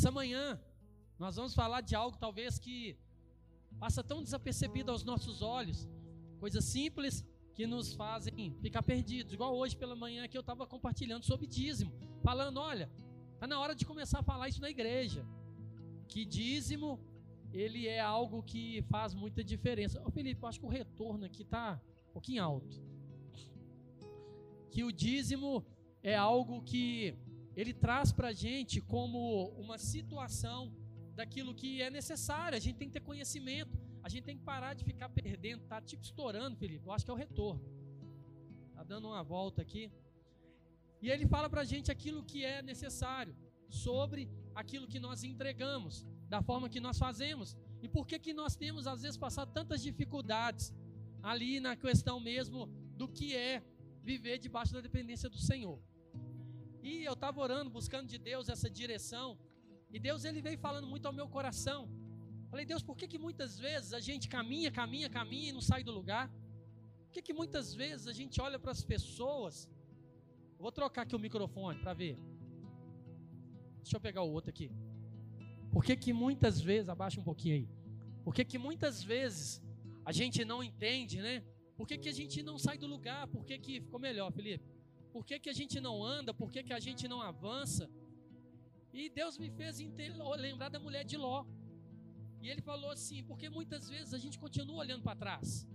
Essa manhã nós vamos falar de algo talvez que passa tão desapercebido aos nossos olhos, coisas simples que nos fazem ficar perdidos. Igual hoje pela manhã que eu estava compartilhando sobre dízimo, falando, olha, tá na hora de começar a falar isso na igreja, que dízimo ele é algo que faz muita diferença. Ô Felipe, eu acho que o retorno aqui tá um pouquinho alto. Que o dízimo é algo que ele traz para a gente como uma situação daquilo que é necessário. A gente tem que ter conhecimento. A gente tem que parar de ficar perdendo. Tá tipo estourando, Felipe. Eu acho que é o retorno. Tá dando uma volta aqui. E ele fala para a gente aquilo que é necessário sobre aquilo que nós entregamos, da forma que nós fazemos. E por que que nós temos às vezes passado tantas dificuldades ali na questão mesmo do que é viver debaixo da dependência do Senhor. E eu estava orando, buscando de Deus essa direção, e Deus ele veio falando muito ao meu coração. Falei, Deus, por que, que muitas vezes a gente caminha, caminha, caminha e não sai do lugar? Por que, que muitas vezes a gente olha para as pessoas? Vou trocar aqui o microfone para ver. Deixa eu pegar o outro aqui. Por que, que muitas vezes, abaixa um pouquinho aí. Por que, que muitas vezes a gente não entende, né? Por que, que a gente não sai do lugar? Por que, que ficou melhor, Felipe? Por que, que a gente não anda? Por que, que a gente não avança? E Deus me fez lembrar da mulher de Ló. E ele falou assim: porque muitas vezes a gente continua olhando para trás.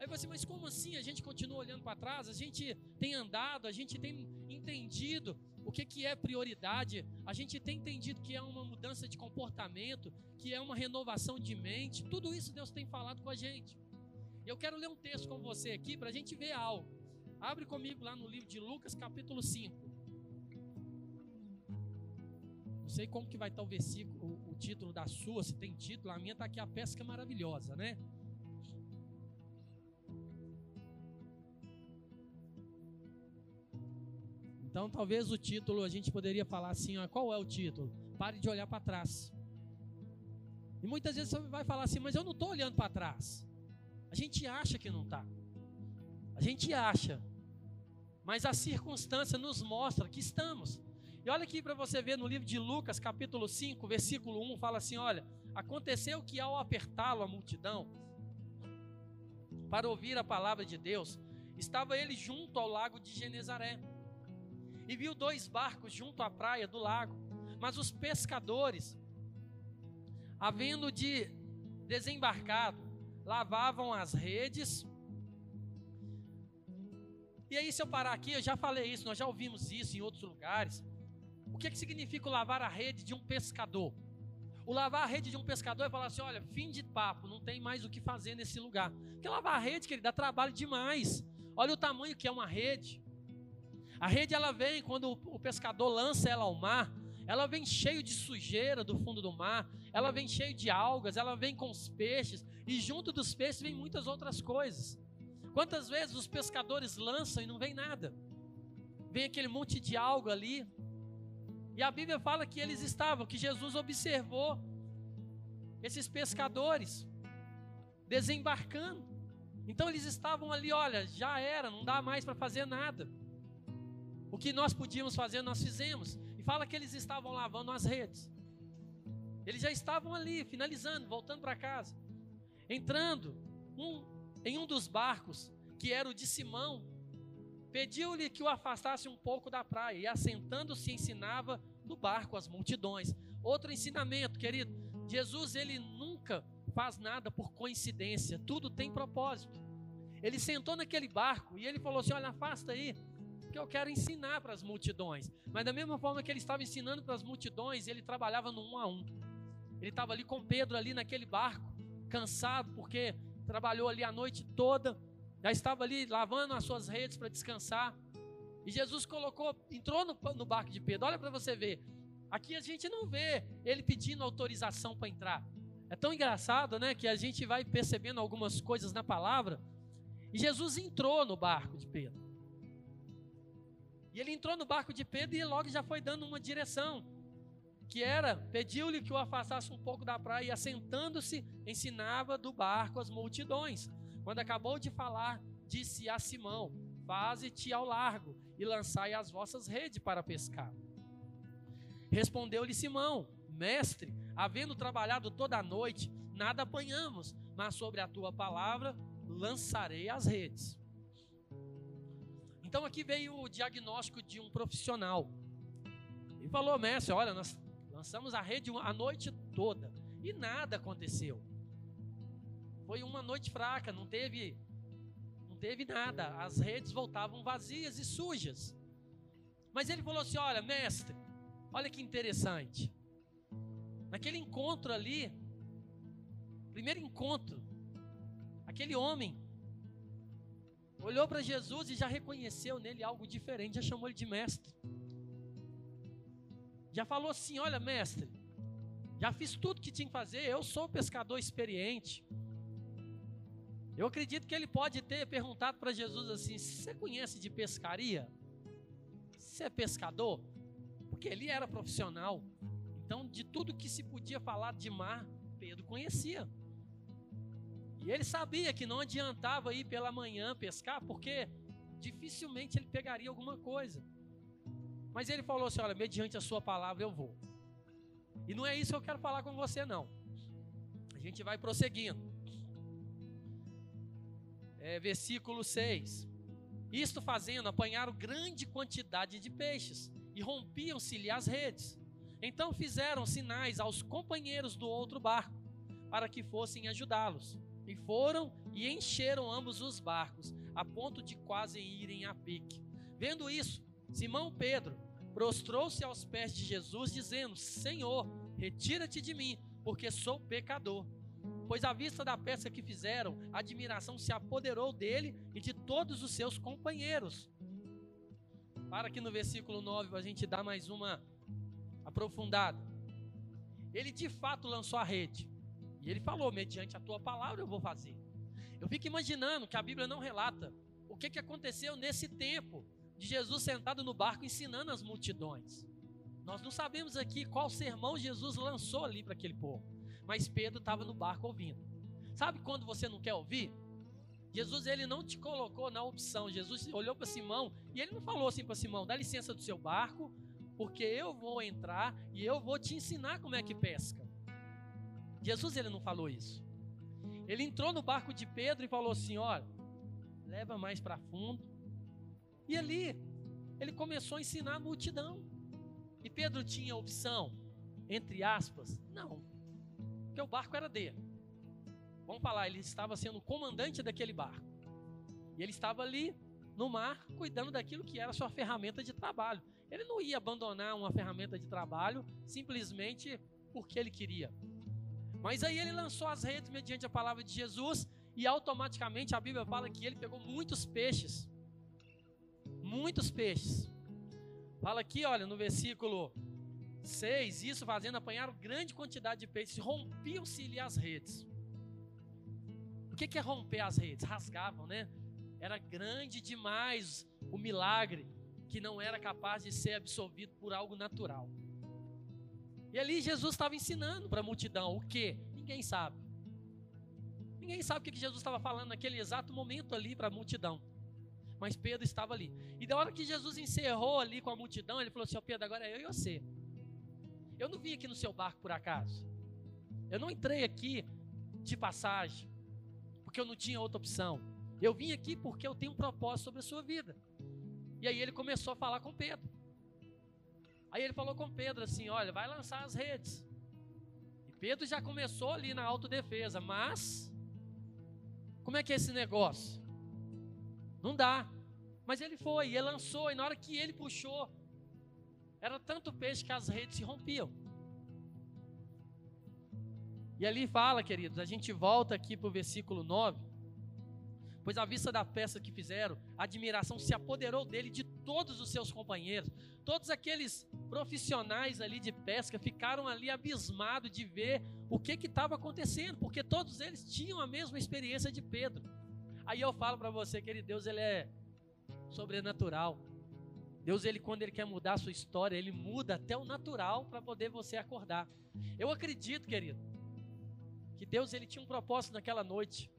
Aí você, mas como assim a gente continua olhando para trás? A gente tem andado, a gente tem entendido o que, que é prioridade, a gente tem entendido que é uma mudança de comportamento, que é uma renovação de mente. Tudo isso Deus tem falado com a gente. Eu quero ler um texto com você aqui para a gente ver algo. Abre comigo lá no livro de Lucas, capítulo 5. Não sei como que vai estar o versículo, o, o título da sua, se tem título. A minha está aqui, a pesca maravilhosa, né? Então, talvez o título a gente poderia falar assim: ó, qual é o título? Pare de olhar para trás. E muitas vezes você vai falar assim, mas eu não estou olhando para trás. A gente acha que não está. A gente acha. Mas a circunstância nos mostra que estamos. E olha aqui para você ver no livro de Lucas, capítulo 5, versículo 1, fala assim: olha, aconteceu que ao apertá-lo a multidão para ouvir a palavra de Deus, estava ele junto ao lago de Genezaré. E viu dois barcos junto à praia do lago, mas os pescadores, havendo de desembarcado, lavavam as redes. E aí, se eu parar aqui, eu já falei isso, nós já ouvimos isso em outros lugares. O que, é que significa o lavar a rede de um pescador? O lavar a rede de um pescador é falar assim: olha, fim de papo, não tem mais o que fazer nesse lugar. Porque lavar a rede, que ele dá trabalho demais. Olha o tamanho que é uma rede. A rede ela vem quando o pescador lança ela ao mar, ela vem cheio de sujeira do fundo do mar, ela vem cheio de algas, ela vem com os peixes e junto dos peixes vem muitas outras coisas. Quantas vezes os pescadores lançam e não vem nada? Vem aquele monte de alga ali, e a Bíblia fala que eles estavam, que Jesus observou esses pescadores desembarcando. Então eles estavam ali, olha, já era, não dá mais para fazer nada. O que nós podíamos fazer, nós fizemos. E fala que eles estavam lavando as redes. Eles já estavam ali, finalizando, voltando para casa. Entrando um, em um dos barcos, que era o de Simão, Pediu-lhe que o afastasse um pouco da praia e, assentando-se, ensinava no barco as multidões. Outro ensinamento, querido: Jesus ele nunca faz nada por coincidência, tudo tem propósito. Ele sentou naquele barco e ele falou assim: Olha, afasta aí, que eu quero ensinar para as multidões. Mas da mesma forma que ele estava ensinando para as multidões, ele trabalhava no um a um. Ele estava ali com Pedro ali naquele barco, cansado porque trabalhou ali a noite toda já estava ali lavando as suas redes para descansar. E Jesus colocou, entrou no, no barco de Pedro. Olha para você ver. Aqui a gente não vê ele pedindo autorização para entrar. É tão engraçado, né, que a gente vai percebendo algumas coisas na palavra. E Jesus entrou no barco de Pedro. E ele entrou no barco de Pedro e logo já foi dando uma direção. Que era, pediu-lhe que o afastasse um pouco da praia e assentando-se, ensinava do barco as multidões. Quando acabou de falar, disse a Simão: Faze-te ao largo e lançai as vossas redes para pescar. Respondeu-lhe Simão: Mestre, havendo trabalhado toda a noite, nada apanhamos, mas sobre a tua palavra lançarei as redes. Então aqui veio o diagnóstico de um profissional. E falou, mestre, olha, nós lançamos a rede a noite toda e nada aconteceu. Foi uma noite fraca, não teve não teve nada. As redes voltavam vazias e sujas. Mas ele falou assim: "Olha, mestre, olha que interessante. Naquele encontro ali, primeiro encontro, aquele homem olhou para Jesus e já reconheceu nele algo diferente, já chamou ele de mestre. Já falou assim: Olha, mestre, já fiz tudo que tinha que fazer, eu sou pescador experiente. Eu acredito que ele pode ter perguntado para Jesus assim: Você conhece de pescaria? Você é pescador? Porque ele era profissional. Então, de tudo que se podia falar de mar, Pedro conhecia. E ele sabia que não adiantava ir pela manhã pescar, porque dificilmente ele pegaria alguma coisa. Mas ele falou assim: Olha, mediante a sua palavra eu vou. E não é isso que eu quero falar com você, não. A gente vai prosseguindo. É, versículo 6. Isto fazendo, apanharam grande quantidade de peixes e rompiam-se-lhe as redes. Então fizeram sinais aos companheiros do outro barco para que fossem ajudá-los. E foram e encheram ambos os barcos, a ponto de quase irem a pique. Vendo isso, Simão Pedro prostrou-se aos pés de Jesus, dizendo: Senhor, retira-te de mim, porque sou pecador. Pois à vista da peça que fizeram, a admiração se apoderou dele e de todos os seus companheiros. Para que no versículo 9 a gente dá mais uma aprofundada. Ele de fato lançou a rede. E ele falou: mediante a tua palavra eu vou fazer. Eu fico imaginando que a Bíblia não relata o que, que aconteceu nesse tempo de Jesus sentado no barco ensinando as multidões. Nós não sabemos aqui qual sermão Jesus lançou ali para aquele povo, mas Pedro estava no barco ouvindo. Sabe quando você não quer ouvir? Jesus ele não te colocou na opção. Jesus olhou para Simão e ele não falou assim para Simão: dá licença do seu barco, porque eu vou entrar e eu vou te ensinar como é que pesca. Jesus ele não falou isso. Ele entrou no barco de Pedro e falou assim: olha, leva mais para fundo. E ali ele começou a ensinar a multidão. E Pedro tinha opção, entre aspas, não, porque o barco era dele. Vamos falar, ele estava sendo comandante daquele barco. E ele estava ali no mar, cuidando daquilo que era sua ferramenta de trabalho. Ele não ia abandonar uma ferramenta de trabalho simplesmente porque ele queria. Mas aí ele lançou as redes mediante a palavra de Jesus e automaticamente a Bíblia fala que ele pegou muitos peixes. Muitos peixes. Fala aqui, olha, no versículo 6, isso fazendo apanhar grande quantidade de peixes, rompiam-se-lhe as redes. O que é romper as redes? Rasgavam, né? Era grande demais o milagre que não era capaz de ser absorvido por algo natural. E ali Jesus estava ensinando para a multidão o que? Ninguém sabe. Ninguém sabe o que Jesus estava falando naquele exato momento ali para a multidão. Mas Pedro estava ali. E da hora que Jesus encerrou ali com a multidão, ele falou assim: Ó oh, Pedro, agora é eu e você. Eu não vim aqui no seu barco por acaso. Eu não entrei aqui de passagem, porque eu não tinha outra opção. Eu vim aqui porque eu tenho um propósito sobre a sua vida. E aí ele começou a falar com Pedro. Aí ele falou com Pedro assim: Olha, vai lançar as redes. E Pedro já começou ali na autodefesa, mas como é que é esse negócio? Não dá. Mas ele foi, e ele lançou, e na hora que ele puxou, era tanto peixe que as redes se rompiam. E ali fala, queridos, a gente volta aqui para o versículo 9. Pois à vista da peça que fizeram, a admiração se apoderou dele de todos os seus companheiros. Todos aqueles profissionais ali de pesca ficaram ali abismados de ver o que estava acontecendo, porque todos eles tinham a mesma experiência de Pedro. Aí eu falo para você, querido, Deus ele é sobrenatural. Deus ele quando ele quer mudar a sua história, ele muda até o natural para poder você acordar. Eu acredito, querido, que Deus ele tinha um propósito naquela noite.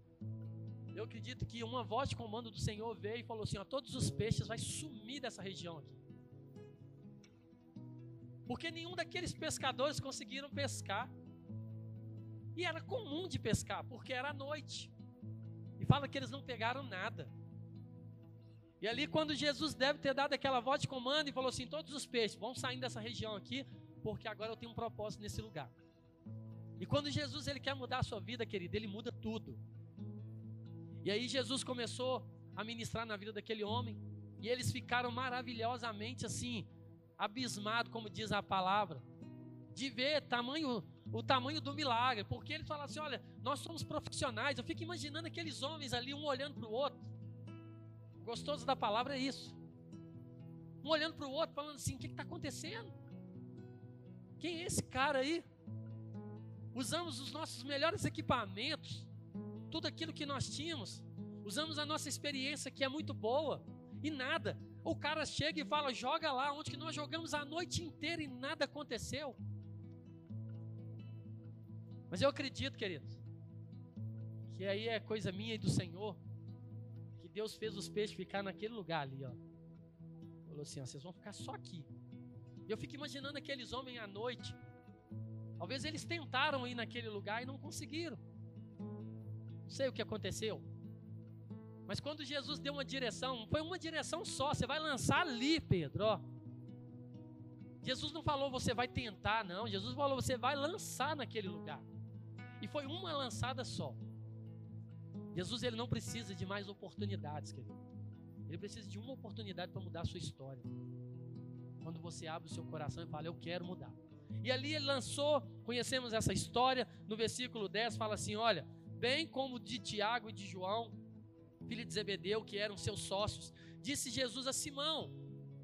Eu acredito que uma voz de comando do Senhor veio e falou assim: todos os peixes vai sumir dessa região aqui. Porque nenhum daqueles pescadores conseguiram pescar. E era comum de pescar, porque era noite. Fala que eles não pegaram nada. E ali, quando Jesus deve ter dado aquela voz de comando e falou assim: todos os peixes vão saindo dessa região aqui, porque agora eu tenho um propósito nesse lugar. E quando Jesus ele quer mudar a sua vida, querido, ele muda tudo. E aí Jesus começou a ministrar na vida daquele homem, e eles ficaram maravilhosamente assim, abismados, como diz a palavra, de ver tamanho o tamanho do milagre, porque ele fala assim: olha, nós somos profissionais. Eu fico imaginando aqueles homens ali, um olhando para o outro. Gostoso da palavra é isso. Um olhando para o outro, falando assim: o que está acontecendo? Quem é esse cara aí? Usamos os nossos melhores equipamentos, tudo aquilo que nós tínhamos, usamos a nossa experiência que é muito boa, e nada. O cara chega e fala: joga lá, onde que nós jogamos a noite inteira e nada aconteceu. Mas eu acredito, queridos, que aí é coisa minha e do Senhor, que Deus fez os peixes ficar naquele lugar ali, ó. Falou assim: ó, vocês vão ficar só aqui. E eu fico imaginando aqueles homens à noite. Talvez eles tentaram ir naquele lugar e não conseguiram. Não sei o que aconteceu. Mas quando Jesus deu uma direção, foi uma direção só. Você vai lançar ali, Pedro. Ó. Jesus não falou você vai tentar, não. Jesus falou você vai lançar naquele lugar. E foi uma lançada só. Jesus ele não precisa de mais oportunidades, querido. Ele precisa de uma oportunidade para mudar a sua história. Quando você abre o seu coração e fala, eu quero mudar. E ali ele lançou, conhecemos essa história, no versículo 10 fala assim: olha, bem como de Tiago e de João, filho de Zebedeu, que eram seus sócios, disse Jesus a Simão: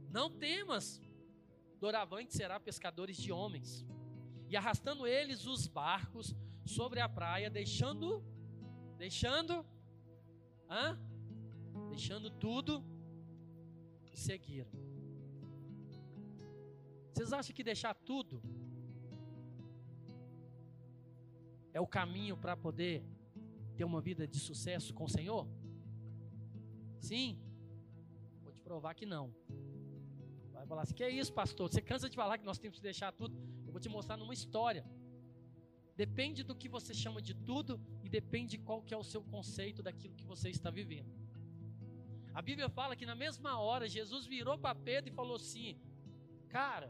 Não temas, doravante será pescadores de homens. E arrastando eles os barcos, sobre a praia, deixando, deixando, hã? deixando tudo e seguiram. Vocês acham que deixar tudo é o caminho para poder ter uma vida de sucesso com o Senhor? Sim? Vou te provar que não. Vai falar assim: que é isso, pastor? Você cansa de falar que nós temos que deixar tudo? Eu vou te mostrar numa história. Depende do que você chama de tudo e depende qual que é o seu conceito daquilo que você está vivendo. A Bíblia fala que na mesma hora Jesus virou para Pedro e falou assim: "Cara,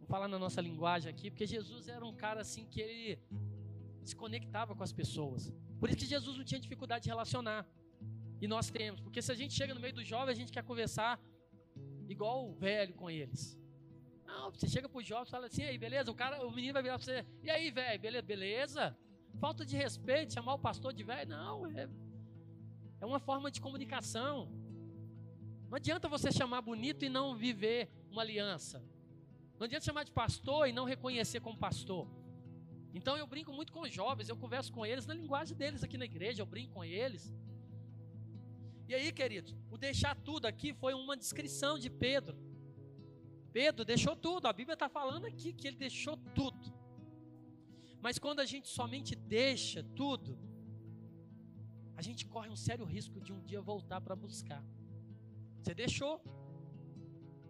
vou falar na nossa linguagem aqui, porque Jesus era um cara assim que ele se conectava com as pessoas. Por isso que Jesus não tinha dificuldade de relacionar. E nós temos, porque se a gente chega no meio dos jovens, a gente quer conversar igual o velho com eles. Não, você chega pro jovem e fala assim, aí, beleza? O cara, o menino vai virar pra você, e aí, velho, beleza, beleza? Falta de respeito, chamar o pastor de velho, não, é, é uma forma de comunicação. Não adianta você chamar bonito e não viver uma aliança. Não adianta chamar de pastor e não reconhecer como pastor. Então eu brinco muito com os jovens, eu converso com eles na linguagem deles aqui na igreja, eu brinco com eles. E aí, queridos, o deixar tudo aqui foi uma descrição de Pedro. Pedro deixou tudo, a Bíblia está falando aqui que ele deixou tudo. Mas quando a gente somente deixa tudo, a gente corre um sério risco de um dia voltar para buscar. Você deixou,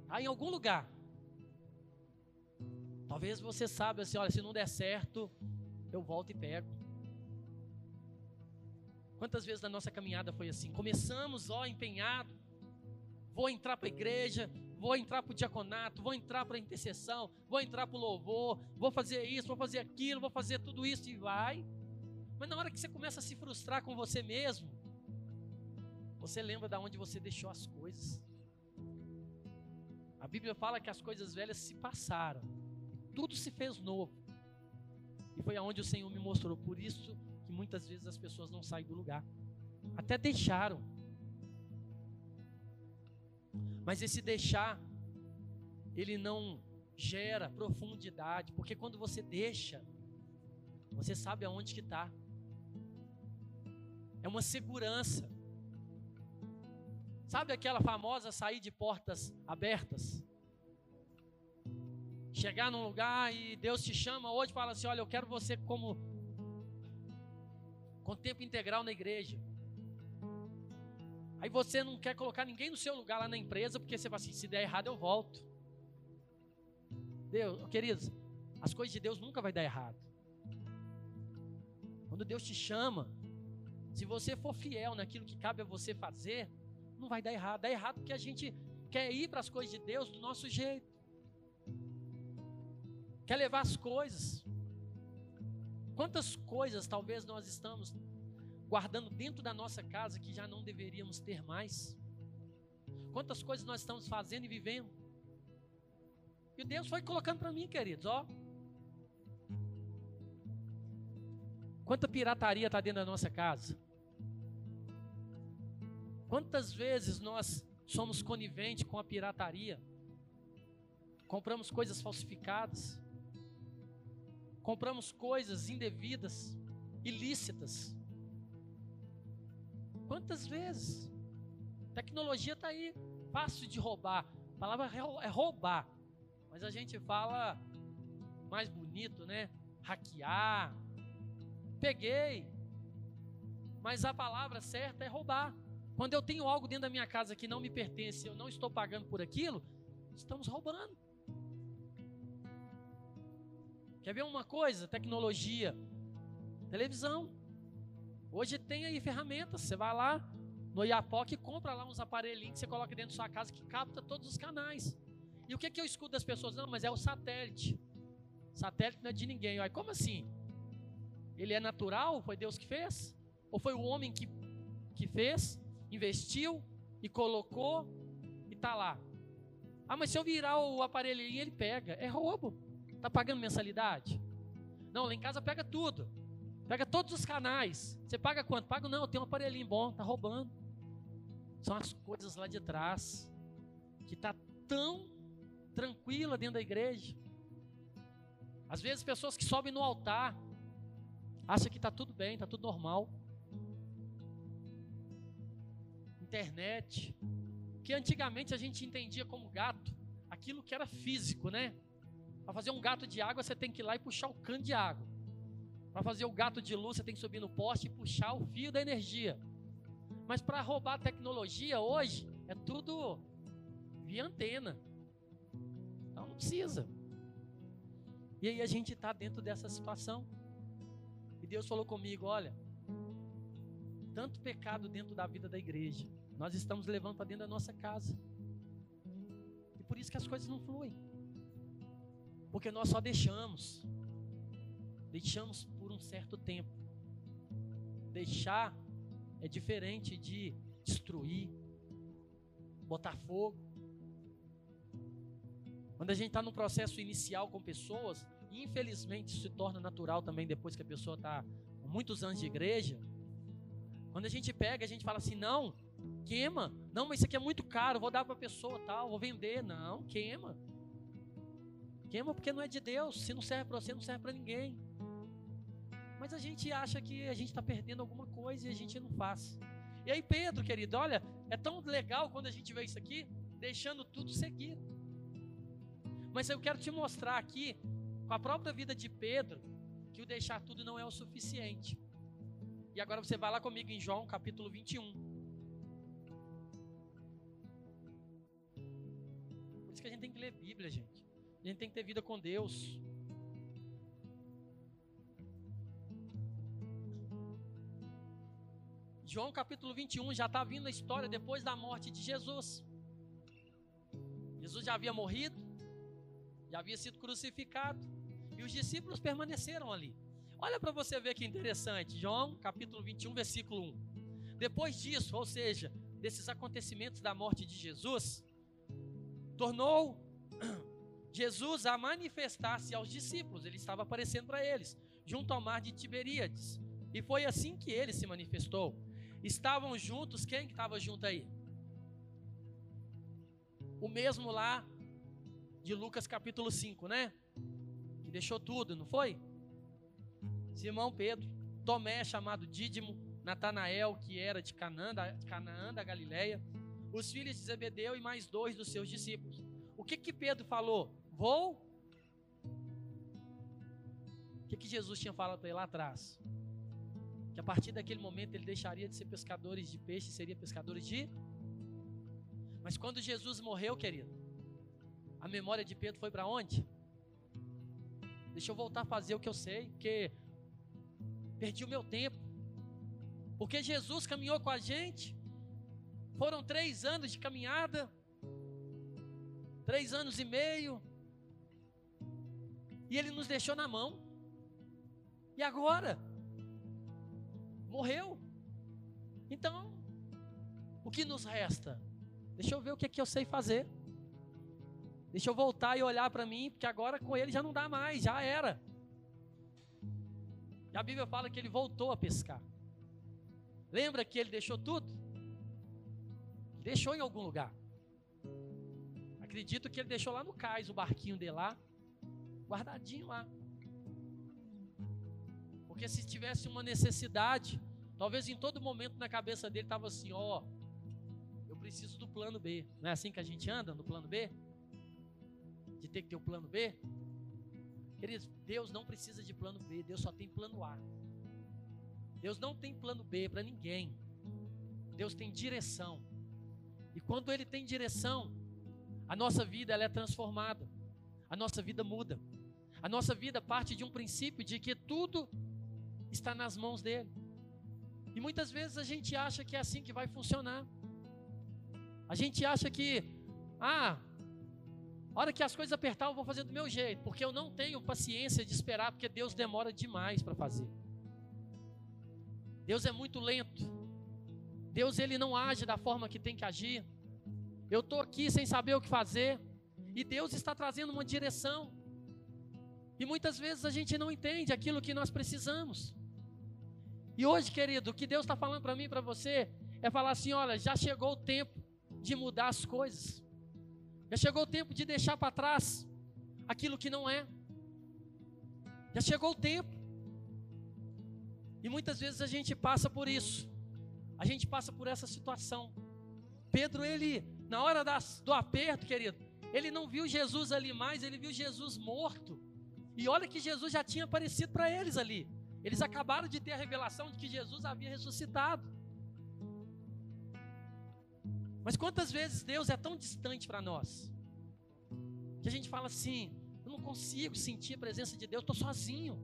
está em algum lugar. Talvez você saiba assim, olha, se não der certo, eu volto e pego. Quantas vezes na nossa caminhada foi assim? Começamos, ó, empenhado, vou entrar para a igreja, vou entrar para o diaconato, vou entrar para a intercessão, vou entrar para o louvor, vou fazer isso, vou fazer aquilo, vou fazer tudo isso e vai. Mas na hora que você começa a se frustrar com você mesmo, você lembra de onde você deixou as coisas. A Bíblia fala que as coisas velhas se passaram, tudo se fez novo. E foi aonde o Senhor me mostrou. Por isso que muitas vezes as pessoas não saem do lugar. Até deixaram mas esse deixar, ele não gera profundidade, porque quando você deixa, você sabe aonde que está. É uma segurança. Sabe aquela famosa sair de portas abertas? Chegar num lugar e Deus te chama hoje e fala assim: Olha, eu quero você como com tempo integral na igreja. Aí você não quer colocar ninguém no seu lugar lá na empresa, porque você fala assim: se der errado eu volto. Deus, queridos, as coisas de Deus nunca vai dar errado. Quando Deus te chama, se você for fiel naquilo que cabe a você fazer, não vai dar errado. Dá errado porque a gente quer ir para as coisas de Deus do nosso jeito. Quer levar as coisas. Quantas coisas talvez nós estamos guardando dentro da nossa casa que já não deveríamos ter mais? Quantas coisas nós estamos fazendo e vivendo? E Deus foi colocando para mim, queridos, ó. Quanta pirataria está dentro da nossa casa? Quantas vezes nós somos coniventes com a pirataria? Compramos coisas falsificadas, compramos coisas indevidas, ilícitas. Quantas vezes? Tecnologia está aí, fácil de roubar. A palavra é roubar, mas a gente fala mais bonito, né? Hackear. Peguei, mas a palavra certa é roubar. Quando eu tenho algo dentro da minha casa que não me pertence, eu não estou pagando por aquilo, estamos roubando. Quer ver uma coisa? Tecnologia, televisão. Hoje tem aí ferramentas. Você vai lá no Iapoc e compra lá uns aparelhinhos que você coloca dentro da sua casa que capta todos os canais. E o que, que eu escuto das pessoas? Não, mas é o satélite. Satélite não é de ninguém. Aí, como assim? Ele é natural? Foi Deus que fez? Ou foi o homem que, que fez? investiu e colocou e está lá. Ah, mas se eu virar o aparelhinho, ele pega. É roubo. Está pagando mensalidade? Não, lá em casa pega tudo. Pega todos os canais. Você paga quanto? Pago não, tenho um aparelhinho bom, tá roubando. São as coisas lá de trás que está tão tranquila dentro da igreja. Às vezes pessoas que sobem no altar acham que está tudo bem, está tudo normal. internet, que antigamente a gente entendia como gato, aquilo que era físico, né? Para fazer um gato de água, você tem que ir lá e puxar o cano de água. Para fazer o gato de luz, você tem que subir no poste e puxar o fio da energia. Mas para roubar a tecnologia hoje, é tudo via antena. Então não precisa. E aí a gente está dentro dessa situação. E Deus falou comigo: olha, tanto pecado dentro da vida da igreja. Nós estamos levando para dentro da nossa casa. E por isso que as coisas não fluem. Porque nós só deixamos. Deixamos por um certo tempo. Deixar é diferente de destruir, botar fogo. Quando a gente está no processo inicial com pessoas, infelizmente isso se torna natural também depois que a pessoa está com muitos anos de igreja quando a gente pega, a gente fala assim: não, queima. Não, mas isso aqui é muito caro, vou dar para a pessoa tal, vou vender. Não, queima. Queima porque não é de Deus. Se não serve para você, não serve para ninguém. Mas a gente acha que a gente está perdendo alguma coisa e a gente não faz. E aí, Pedro, querido, olha, é tão legal quando a gente vê isso aqui, deixando tudo seguir. Mas eu quero te mostrar aqui, com a própria vida de Pedro, que o deixar tudo não é o suficiente. E agora você vai lá comigo em João capítulo 21. Por isso que a gente tem que ler Bíblia, gente. A gente tem que ter vida com Deus. João capítulo 21 já está vindo a história depois da morte de Jesus. Jesus já havia morrido, já havia sido crucificado, e os discípulos permaneceram ali. Olha para você ver que interessante, João capítulo 21, versículo 1. Depois disso, ou seja, desses acontecimentos da morte de Jesus, tornou Jesus a manifestar-se aos discípulos, ele estava aparecendo para eles, junto ao mar de Tiberíades. E foi assim que ele se manifestou. Estavam juntos, quem que estava junto aí? O mesmo lá de Lucas capítulo 5, né? Que deixou tudo, não foi? Simão Pedro, Tomé, chamado Dídimo, Natanael, que era de Canaã, da, Canaã, da Galileia, os filhos de Zebedeu e mais dois dos seus discípulos. O que que Pedro falou? Vou? O que que Jesus tinha falado para ele lá atrás? Que a partir daquele momento ele deixaria de ser pescadores de peixe seria pescadores de... Mas quando Jesus morreu, querido, a memória de Pedro foi para onde? Deixa eu voltar a fazer o que eu sei, porque perdi o meu tempo. Porque Jesus caminhou com a gente. Foram três anos de caminhada. Três anos e meio. E Ele nos deixou na mão. E agora? Morreu. Então, o que nos resta? Deixa eu ver o que, é que eu sei fazer. Deixa eu voltar e olhar para mim, porque agora com ele já não dá mais, já era. E a Bíblia fala que ele voltou a pescar. Lembra que ele deixou tudo? Deixou em algum lugar. Acredito que ele deixou lá no cais o barquinho dele lá, guardadinho lá. Porque se tivesse uma necessidade, talvez em todo momento na cabeça dele estava assim: ó, oh, eu preciso do plano B. Não é assim que a gente anda no plano B? De ter que ter o plano B? Queridos, Deus não precisa de plano B, Deus só tem plano A. Deus não tem plano B para ninguém. Deus tem direção. E quando Ele tem direção, a nossa vida ela é transformada. A nossa vida muda. A nossa vida parte de um princípio de que tudo está nas mãos dele. E muitas vezes a gente acha que é assim que vai funcionar. A gente acha que, ah, a hora que as coisas apertar, eu vou fazer do meu jeito, porque eu não tenho paciência de esperar, porque Deus demora demais para fazer. Deus é muito lento. Deus ele não age da forma que tem que agir. Eu estou aqui sem saber o que fazer. E Deus está trazendo uma direção. E muitas vezes a gente não entende aquilo que nós precisamos. E hoje, querido, o que Deus está falando para mim e para você é falar assim: olha, já chegou o tempo de mudar as coisas. Já chegou o tempo de deixar para trás aquilo que não é. Já chegou o tempo. E muitas vezes a gente passa por isso. A gente passa por essa situação. Pedro, ele, na hora das, do aperto, querido, ele não viu Jesus ali mais, ele viu Jesus morto. E olha que Jesus já tinha aparecido para eles ali. Eles acabaram de ter a revelação de que Jesus havia ressuscitado. Mas quantas vezes Deus é tão distante para nós? Que a gente fala assim: eu não consigo sentir a presença de Deus, estou sozinho.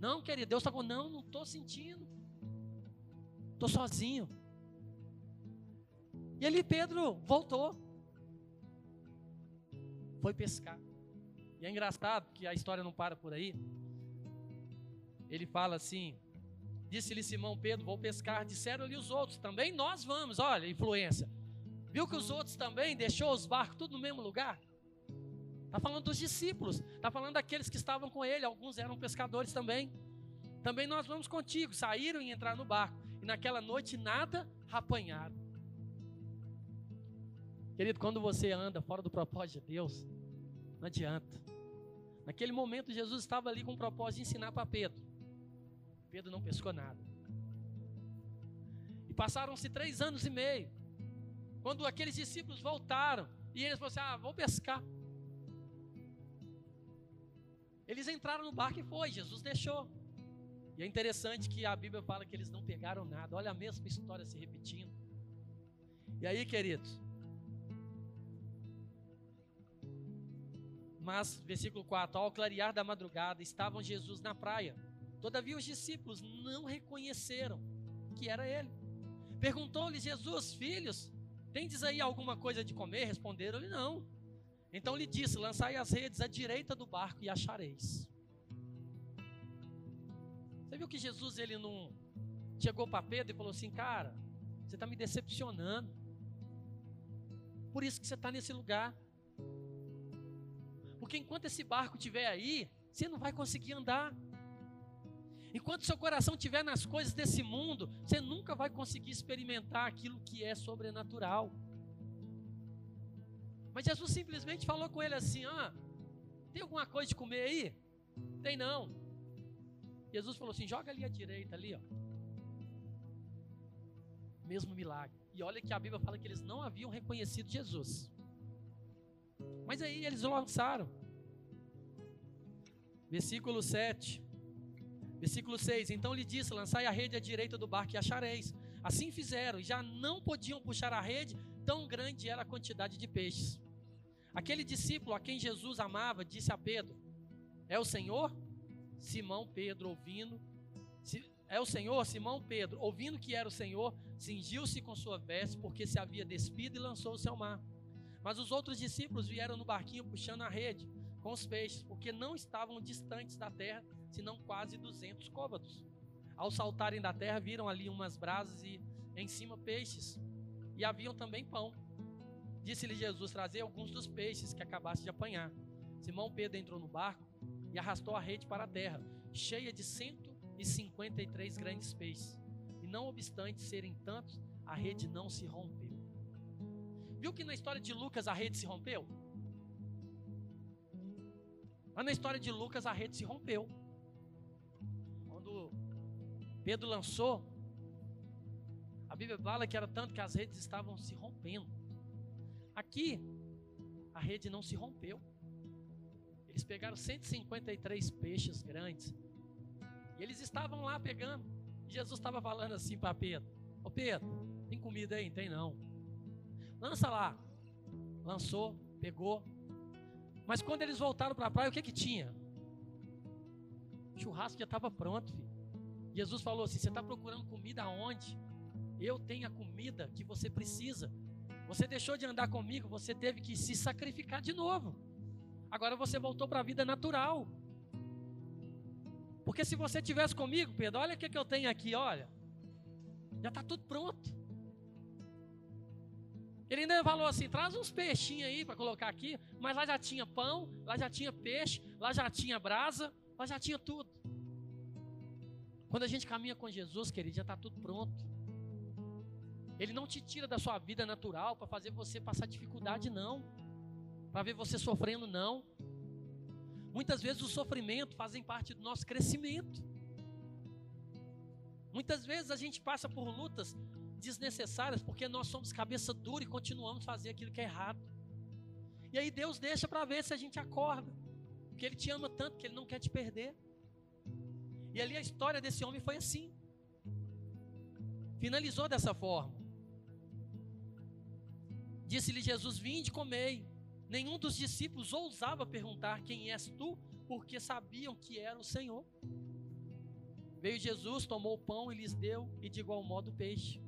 Não, querido, Deus está falando, não, não estou sentindo. Estou sozinho. E ali Pedro voltou. Foi pescar. E é engraçado que a história não para por aí. Ele fala assim: Disse-lhe Simão Pedro: Vou pescar. Disseram-lhe os outros também. Nós vamos. Olha, influência. Viu que os outros também deixou os barcos tudo no mesmo lugar? Está falando dos discípulos, está falando daqueles que estavam com ele, alguns eram pescadores também. Também nós vamos contigo. Saíram e entraram no barco. E naquela noite nada apanharam. Querido, quando você anda fora do propósito de Deus, não adianta. Naquele momento, Jesus estava ali com o propósito de ensinar para Pedro. Pedro não pescou nada. E passaram-se três anos e meio. Quando aqueles discípulos voltaram, e eles falaram assim: Ah, vou pescar. Eles entraram no barco e foi, Jesus deixou. E é interessante que a Bíblia fala que eles não pegaram nada. Olha a mesma história se repetindo. E aí, queridos? Mas, versículo 4: Ao clarear da madrugada, estavam Jesus na praia. Todavia, os discípulos não reconheceram que era ele. Perguntou-lhe Jesus: Filhos, tendes aí alguma coisa de comer? Responderam-lhe: Não. Então lhe disse: Lançai as redes à direita do barco e achareis. Você viu que Jesus ele não chegou para Pedro e falou assim: Cara, você está me decepcionando. Por isso que você está nesse lugar. Porque enquanto esse barco estiver aí, você não vai conseguir andar. Enquanto seu coração estiver nas coisas desse mundo, você nunca vai conseguir experimentar aquilo que é sobrenatural. Mas Jesus simplesmente falou com ele assim: Ah, tem alguma coisa de comer aí? Tem não. Jesus falou assim: joga ali à direita, ali, ó. Mesmo milagre. E olha que a Bíblia fala que eles não haviam reconhecido Jesus. Mas aí eles lançaram. Versículo 7. Versículo 6: Então lhe disse: Lançai a rede à direita do barco e achareis. Assim fizeram, e já não podiam puxar a rede, tão grande era a quantidade de peixes. Aquele discípulo a quem Jesus amava disse a Pedro: É o Senhor? Simão Pedro, ouvindo, é o Senhor, Simão Pedro, ouvindo que era o Senhor, cingiu-se com sua veste, porque se havia despido e lançou-se ao mar. Mas os outros discípulos vieram no barquinho puxando a rede com os peixes, porque não estavam distantes da terra, senão quase 200 côvados. Ao saltarem da terra, viram ali umas brasas e em cima peixes, e haviam também pão. Disse-lhe Jesus: Trazer alguns dos peixes que acabaste de apanhar. Simão Pedro entrou no barco e arrastou a rede para a terra, cheia de 153 grandes peixes. E não obstante serem tantos, a rede não se rompeu. Viu que na história de Lucas a rede se rompeu? Mas na história de Lucas a rede se rompeu. Pedro lançou, a Bíblia fala que era tanto que as redes estavam se rompendo. Aqui, a rede não se rompeu. Eles pegaram 153 peixes grandes. E eles estavam lá pegando. E Jesus estava falando assim para Pedro: Ô Pedro, tem comida aí? Tem não. Lança lá. Lançou, pegou. Mas quando eles voltaram para a praia, o que que tinha? O churrasco já estava pronto, filho. Jesus falou assim: Você está procurando comida aonde? Eu tenho a comida que você precisa. Você deixou de andar comigo, você teve que se sacrificar de novo. Agora você voltou para a vida natural. Porque se você tivesse comigo, Pedro, olha o que, que eu tenho aqui, olha. Já está tudo pronto. Ele ainda falou assim: traz uns peixinhos aí para colocar aqui. Mas lá já tinha pão, lá já tinha peixe, lá já tinha brasa, lá já tinha tudo. Quando a gente caminha com Jesus, querido, já está tudo pronto. Ele não te tira da sua vida natural para fazer você passar dificuldade, não. Para ver você sofrendo, não. Muitas vezes o sofrimento fazem parte do nosso crescimento. Muitas vezes a gente passa por lutas desnecessárias porque nós somos cabeça dura e continuamos fazer aquilo que é errado. E aí Deus deixa para ver se a gente acorda. Porque Ele te ama tanto que Ele não quer te perder. E ali a história desse homem foi assim. Finalizou dessa forma. Disse-lhe Jesus: Vinde, comei. Nenhum dos discípulos ousava perguntar: Quem és tu? Porque sabiam que era o Senhor. Veio Jesus, tomou o pão e lhes deu, e de igual modo o peixe.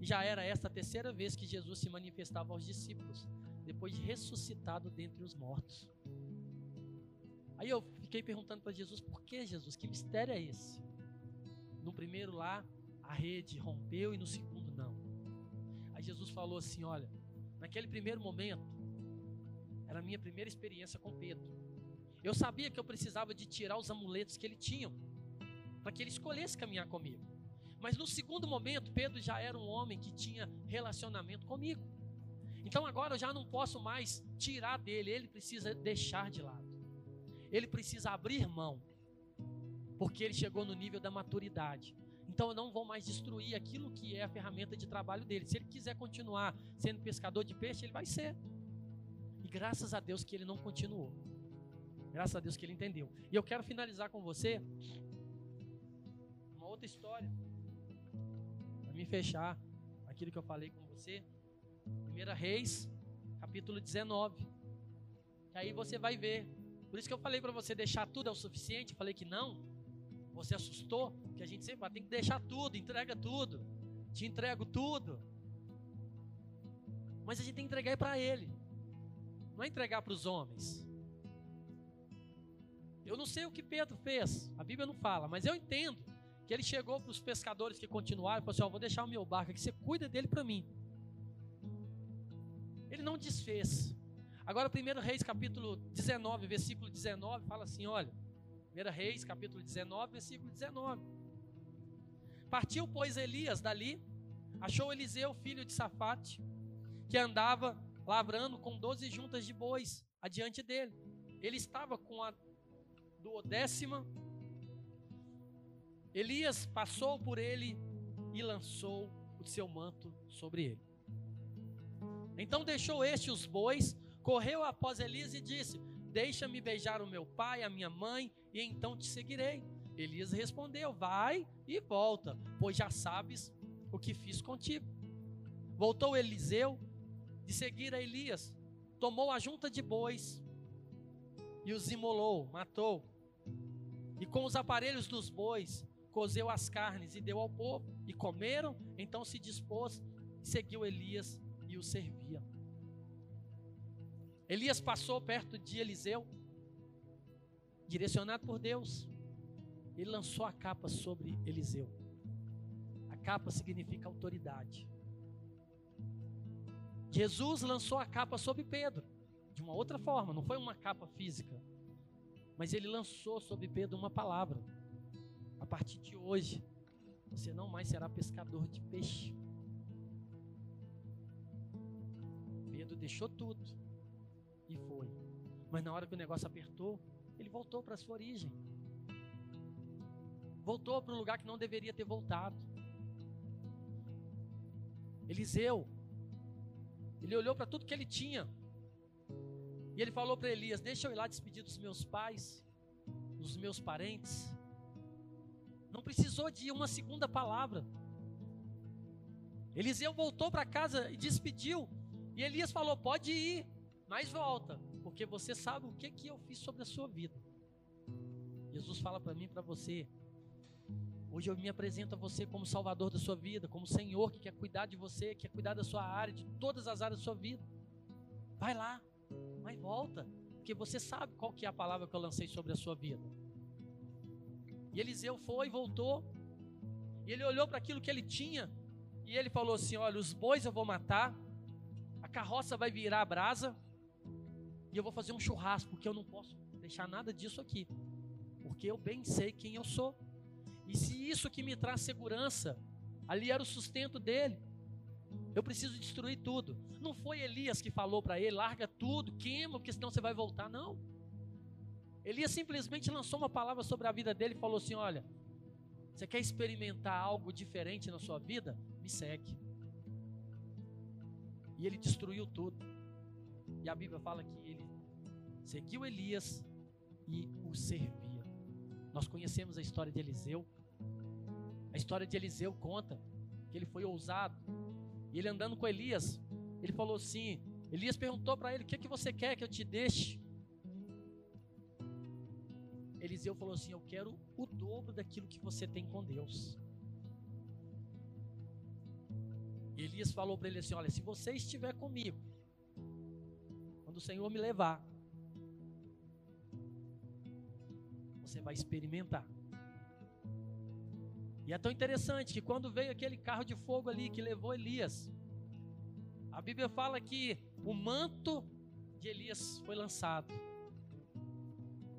Já era esta a terceira vez que Jesus se manifestava aos discípulos, depois de ressuscitado dentre os mortos. Aí eu fiquei perguntando para Jesus: Por que Jesus? Que mistério é esse? No primeiro lá, a rede rompeu, e no segundo, não. Aí Jesus falou assim: Olha Naquele primeiro momento, era a minha primeira experiência com Pedro. Eu sabia que eu precisava de tirar os amuletos que ele tinha, para que ele escolhesse caminhar comigo. Mas no segundo momento, Pedro já era um homem que tinha relacionamento comigo. Então agora eu já não posso mais tirar dele, ele precisa deixar de lado. Ele precisa abrir mão, porque ele chegou no nível da maturidade. Então eu não vou mais destruir aquilo que é a ferramenta de trabalho dele. Se ele quiser continuar sendo pescador de peixe, ele vai ser. E graças a Deus que ele não continuou. Graças a Deus que ele entendeu. E eu quero finalizar com você uma outra história. Para me fechar aquilo que eu falei com você. 1 Reis, capítulo 19. Que aí você vai ver. Por isso que eu falei para você deixar tudo é o suficiente. Falei que não. Você assustou? Que a gente sempre fala, tem que deixar tudo, entrega tudo. Te entrego tudo. Mas a gente tem que entregar para Ele. Não é entregar para os homens. Eu não sei o que Pedro fez. A Bíblia não fala, mas eu entendo que ele chegou para os pescadores que continuaram e falou assim: ó, vou deixar o meu barco aqui, você cuida dele para mim. Ele não desfez. Agora, 1 Reis capítulo 19, versículo 19, fala assim: olha. 1 Reis, capítulo 19, versículo 19. Partiu, pois, Elias dali, achou Eliseu, filho de Safate, que andava lavrando com doze juntas de bois adiante dele. Ele estava com a duodécima. Elias passou por ele e lançou o seu manto sobre ele. Então deixou este os bois, correu após Elias e disse: Deixa-me beijar o meu pai, a minha mãe, e então te seguirei. Elias respondeu: Vai e volta, pois já sabes o que fiz contigo. Voltou Eliseu de seguir a Elias, tomou a junta de bois e os imolou, matou. E com os aparelhos dos bois, cozeu as carnes e deu ao povo. E comeram, então se dispôs e seguiu Elias e o servia. Elias passou perto de Eliseu, direcionado por Deus. Ele lançou a capa sobre Eliseu. A capa significa autoridade. Jesus lançou a capa sobre Pedro, de uma outra forma, não foi uma capa física, mas ele lançou sobre Pedro uma palavra. A partir de hoje, você não mais será pescador de peixe. Pedro deixou tudo e foi. Mas na hora que o negócio apertou, ele voltou para a sua origem. Voltou para um lugar que não deveria ter voltado. Eliseu ele olhou para tudo que ele tinha. E ele falou para Elias: Deixa eu ir lá despedir dos meus pais, dos meus parentes. Não precisou de uma segunda palavra. Eliseu voltou para casa e despediu. E Elias falou: Pode ir, mas volta, porque você sabe o que, que eu fiz sobre a sua vida. Jesus fala para mim e para você: Hoje eu me apresento a você como Salvador da sua vida, como Senhor que quer cuidar de você, que quer cuidar da sua área, de todas as áreas da sua vida. Vai lá, mas volta, porque você sabe qual que é a palavra que eu lancei sobre a sua vida. E Eliseu foi, voltou, e ele olhou para aquilo que ele tinha, e ele falou assim: Olha, os bois eu vou matar, a carroça vai virar a brasa, e eu vou fazer um churrasco, porque eu não posso deixar nada disso aqui, porque eu bem sei quem eu sou. E se isso que me traz segurança, ali era o sustento dele, eu preciso destruir tudo. Não foi Elias que falou para ele: larga tudo, queima, porque senão você vai voltar. Não. Elias simplesmente lançou uma palavra sobre a vida dele e falou assim: Olha, você quer experimentar algo diferente na sua vida? Me segue. E ele destruiu tudo. E a Bíblia fala que ele seguiu Elias e o serviu. Nós conhecemos a história de Eliseu. A história de Eliseu conta que ele foi ousado. E ele andando com Elias, ele falou assim: Elias perguntou para ele: O que, é que você quer que eu te deixe? Eliseu falou assim: Eu quero o dobro daquilo que você tem com Deus. E Elias falou para ele assim: Olha, se você estiver comigo, quando o Senhor me levar, você vai experimentar. E é tão interessante que quando veio aquele carro de fogo ali que levou Elias, a Bíblia fala que o manto de Elias foi lançado.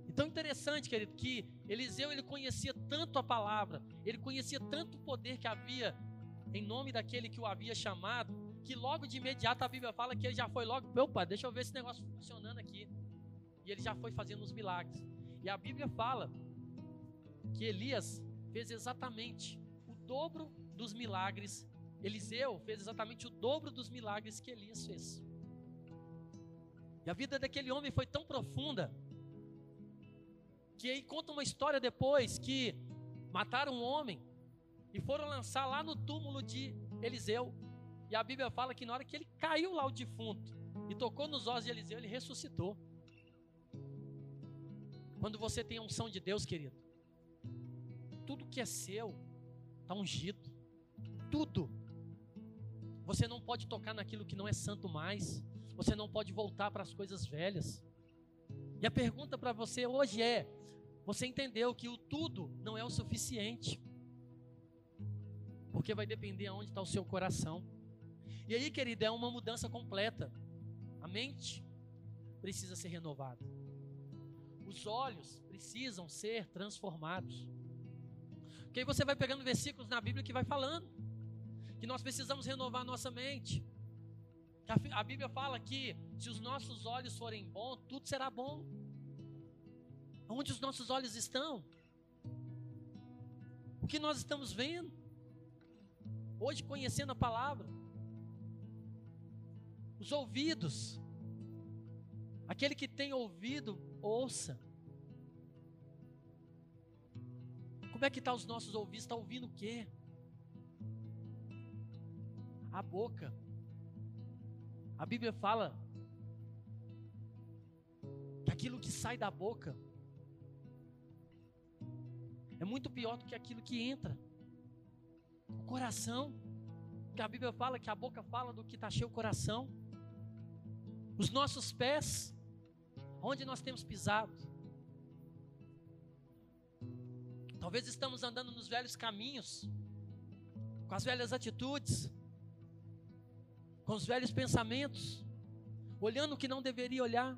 E tão interessante, querido, que Eliseu ele conhecia tanto a palavra, ele conhecia tanto o poder que havia em nome daquele que o havia chamado, que logo de imediato a Bíblia fala que ele já foi logo, opa, deixa eu ver esse negócio funcionando aqui. E ele já foi fazendo os milagres. E a Bíblia fala que Elias fez exatamente o dobro dos milagres. Eliseu fez exatamente o dobro dos milagres que Elias fez. E a vida daquele homem foi tão profunda que aí conta uma história depois que mataram um homem e foram lançar lá no túmulo de Eliseu. E a Bíblia fala que na hora que ele caiu lá o defunto e tocou nos ossos de Eliseu, ele ressuscitou. Quando você tem a unção de Deus, querido, tudo que é seu está ungido. Tudo. Você não pode tocar naquilo que não é santo mais. Você não pode voltar para as coisas velhas. E a pergunta para você hoje é: você entendeu que o tudo não é o suficiente? Porque vai depender aonde está o seu coração. E aí, querido, é uma mudança completa. A mente precisa ser renovada. Os olhos precisam ser transformados. Porque aí você vai pegando versículos na Bíblia que vai falando que nós precisamos renovar nossa mente. A Bíblia fala que se os nossos olhos forem bons, tudo será bom. Onde os nossos olhos estão? O que nós estamos vendo? Hoje conhecendo a palavra. Os ouvidos. Aquele que tem ouvido, ouça. Como é que está os nossos ouvidos? Está ouvindo o quê? A boca. A Bíblia fala que aquilo que sai da boca é muito pior do que aquilo que entra. O coração, que a Bíblia fala que a boca fala do que está cheio o coração. Os nossos pés, onde nós temos pisado. Talvez estamos andando nos velhos caminhos, com as velhas atitudes, com os velhos pensamentos, olhando o que não deveria olhar,